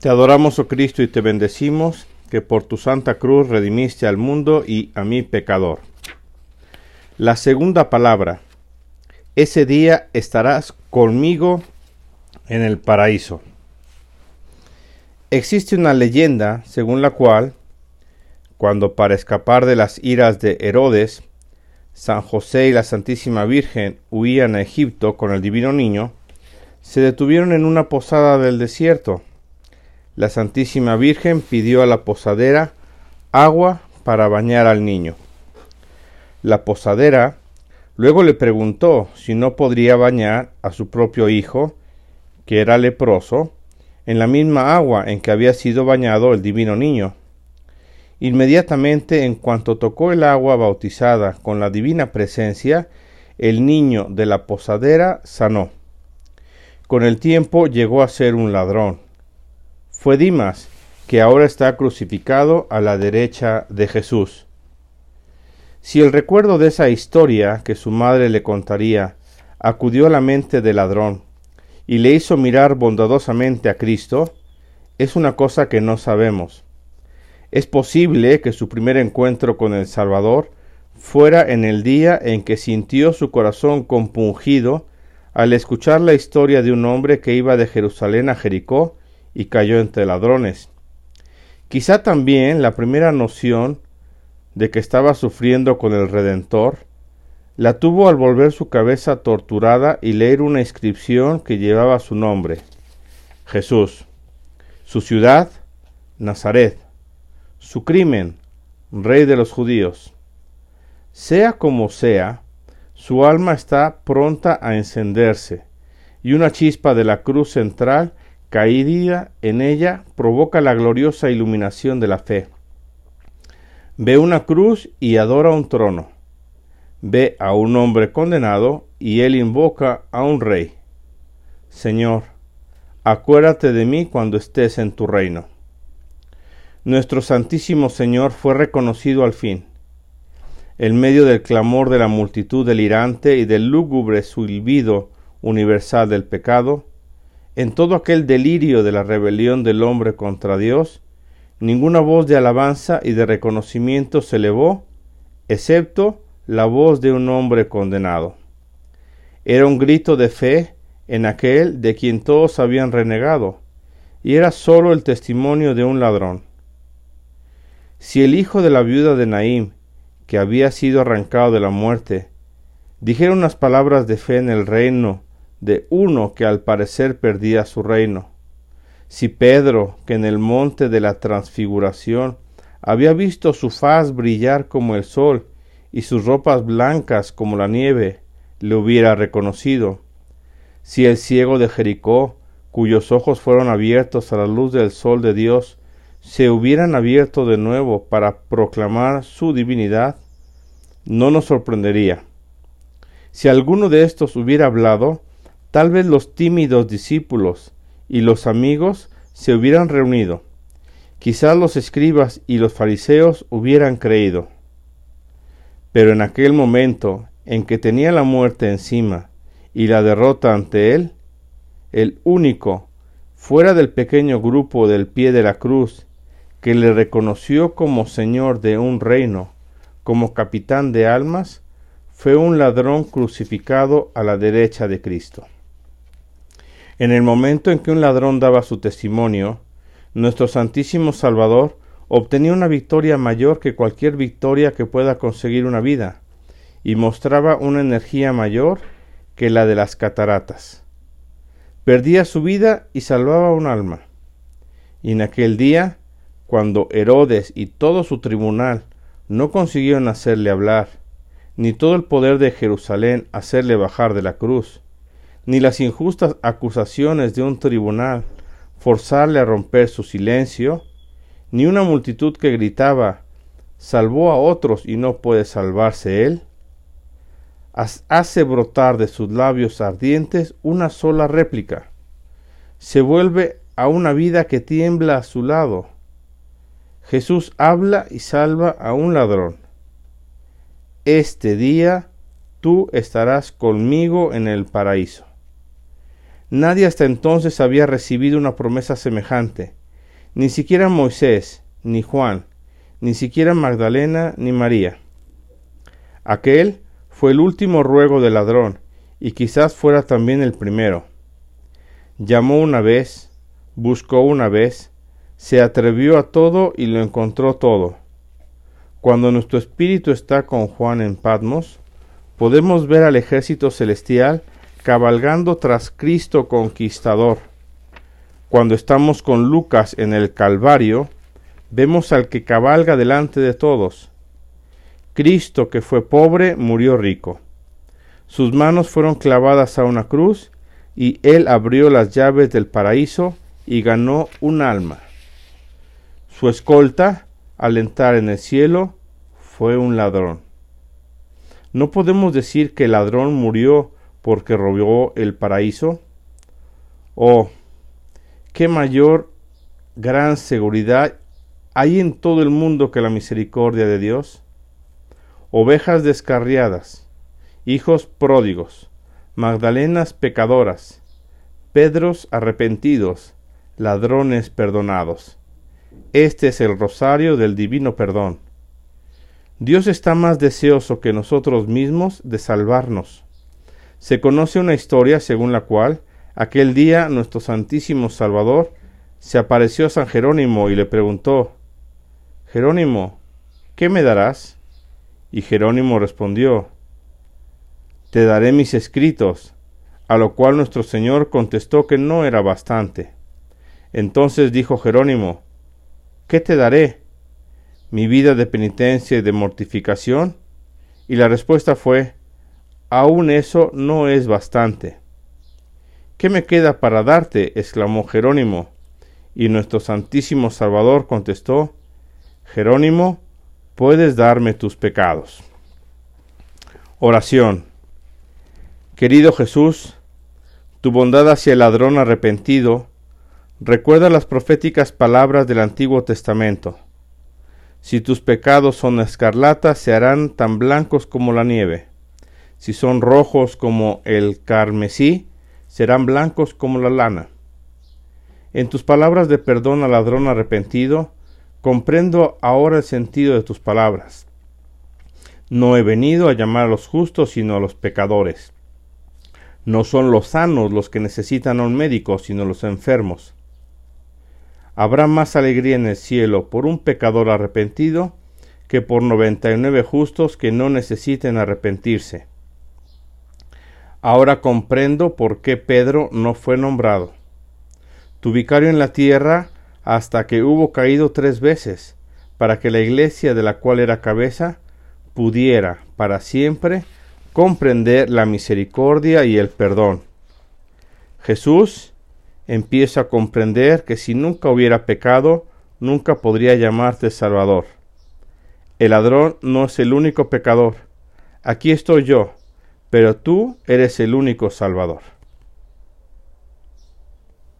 Te adoramos, oh Cristo, y te bendecimos, que por tu santa cruz redimiste al mundo y a mí pecador. La segunda palabra. Ese día estarás conmigo en el paraíso. Existe una leyenda según la cual, cuando para escapar de las iras de Herodes, San José y la Santísima Virgen huían a Egipto con el divino niño, se detuvieron en una posada del desierto la Santísima Virgen pidió a la posadera agua para bañar al niño. La posadera luego le preguntó si no podría bañar a su propio hijo, que era leproso, en la misma agua en que había sido bañado el divino niño. Inmediatamente, en cuanto tocó el agua bautizada con la divina presencia, el niño de la posadera sanó. Con el tiempo llegó a ser un ladrón fue Dimas, que ahora está crucificado a la derecha de Jesús. Si el recuerdo de esa historia que su madre le contaría acudió a la mente del ladrón y le hizo mirar bondadosamente a Cristo, es una cosa que no sabemos. Es posible que su primer encuentro con el Salvador fuera en el día en que sintió su corazón compungido al escuchar la historia de un hombre que iba de Jerusalén a Jericó y cayó entre ladrones. Quizá también la primera noción de que estaba sufriendo con el Redentor la tuvo al volver su cabeza torturada y leer una inscripción que llevaba su nombre, Jesús, su ciudad, Nazaret, su crimen, rey de los judíos. Sea como sea, su alma está pronta a encenderse, y una chispa de la cruz central caída en ella provoca la gloriosa iluminación de la fe. Ve una cruz y adora un trono. Ve a un hombre condenado y él invoca a un rey. Señor, acuérdate de mí cuando estés en tu reino. Nuestro Santísimo Señor fue reconocido al fin. En medio del clamor de la multitud delirante y del lúgubre silbido universal del pecado, en todo aquel delirio de la rebelión del hombre contra Dios, ninguna voz de alabanza y de reconocimiento se elevó, excepto la voz de un hombre condenado. Era un grito de fe en aquel de quien todos habían renegado, y era sólo el testimonio de un ladrón. Si el hijo de la viuda de Naim, que había sido arrancado de la muerte, dijera unas palabras de fe en el reino de uno que al parecer perdía su reino. Si Pedro, que en el monte de la transfiguración había visto su faz brillar como el sol y sus ropas blancas como la nieve, le hubiera reconocido. Si el ciego de Jericó, cuyos ojos fueron abiertos a la luz del sol de Dios, se hubieran abierto de nuevo para proclamar su divinidad, no nos sorprendería. Si alguno de estos hubiera hablado, Tal vez los tímidos discípulos y los amigos se hubieran reunido. Quizás los escribas y los fariseos hubieran creído. Pero en aquel momento en que tenía la muerte encima y la derrota ante él, el único, fuera del pequeño grupo del pie de la cruz, que le reconoció como señor de un reino, como capitán de almas, fue un ladrón crucificado a la derecha de Cristo. En el momento en que un ladrón daba su testimonio, nuestro Santísimo Salvador obtenía una victoria mayor que cualquier victoria que pueda conseguir una vida, y mostraba una energía mayor que la de las cataratas. Perdía su vida y salvaba un alma. Y en aquel día, cuando Herodes y todo su tribunal no consiguieron hacerle hablar, ni todo el poder de Jerusalén hacerle bajar de la cruz, ni las injustas acusaciones de un tribunal forzarle a romper su silencio, ni una multitud que gritaba salvó a otros y no puede salvarse él, hace brotar de sus labios ardientes una sola réplica. Se vuelve a una vida que tiembla a su lado. Jesús habla y salva a un ladrón. Este día tú estarás conmigo en el paraíso. Nadie hasta entonces había recibido una promesa semejante, Ni siquiera Moisés, ni Juan, ni siquiera Magdalena, ni María. Aquel fue el último ruego del ladrón, y quizás fuera también el primero. Llamó una vez, buscó una vez, se atrevió a todo y lo encontró todo. Cuando nuestro espíritu está con Juan en Patmos, podemos ver al ejército celestial cabalgando tras Cristo conquistador. Cuando estamos con Lucas en el Calvario, vemos al que cabalga delante de todos. Cristo, que fue pobre, murió rico. Sus manos fueron clavadas a una cruz y él abrió las llaves del paraíso y ganó un alma. Su escolta, al entrar en el cielo, fue un ladrón. No podemos decir que el ladrón murió porque robó el paraíso. Oh, qué mayor gran seguridad hay en todo el mundo que la misericordia de Dios. Ovejas descarriadas, hijos pródigos, Magdalenas pecadoras, Pedros arrepentidos, ladrones perdonados. Este es el rosario del divino perdón. Dios está más deseoso que nosotros mismos de salvarnos. Se conoce una historia según la cual aquel día nuestro Santísimo Salvador se apareció a San Jerónimo y le preguntó Jerónimo, ¿qué me darás? Y Jerónimo respondió te daré mis escritos. A lo cual nuestro Señor contestó que no era bastante. Entonces dijo Jerónimo, ¿qué te daré? ¿Mi vida de penitencia y de mortificación? Y la respuesta fue, aún eso no es bastante. ¿Qué me queda para darte? exclamó Jerónimo. Y nuestro Santísimo Salvador contestó, Jerónimo, puedes darme tus pecados. Oración. Querido Jesús, tu bondad hacia el ladrón arrepentido, recuerda las proféticas palabras del Antiguo Testamento. Si tus pecados son escarlata, se harán tan blancos como la nieve. Si son rojos como el carmesí, serán blancos como la lana. En tus palabras de perdón al ladrón arrepentido, comprendo ahora el sentido de tus palabras. No he venido a llamar a los justos, sino a los pecadores. No son los sanos los que necesitan a un médico, sino los enfermos. Habrá más alegría en el cielo por un pecador arrepentido que por noventa y nueve justos que no necesiten arrepentirse. Ahora comprendo por qué Pedro no fue nombrado. Tu vicario en la tierra hasta que hubo caído tres veces, para que la iglesia de la cual era cabeza pudiera para siempre comprender la misericordia y el perdón. Jesús empieza a comprender que si nunca hubiera pecado, nunca podría llamarte Salvador. El ladrón no es el único pecador. Aquí estoy yo, pero tú eres el único Salvador.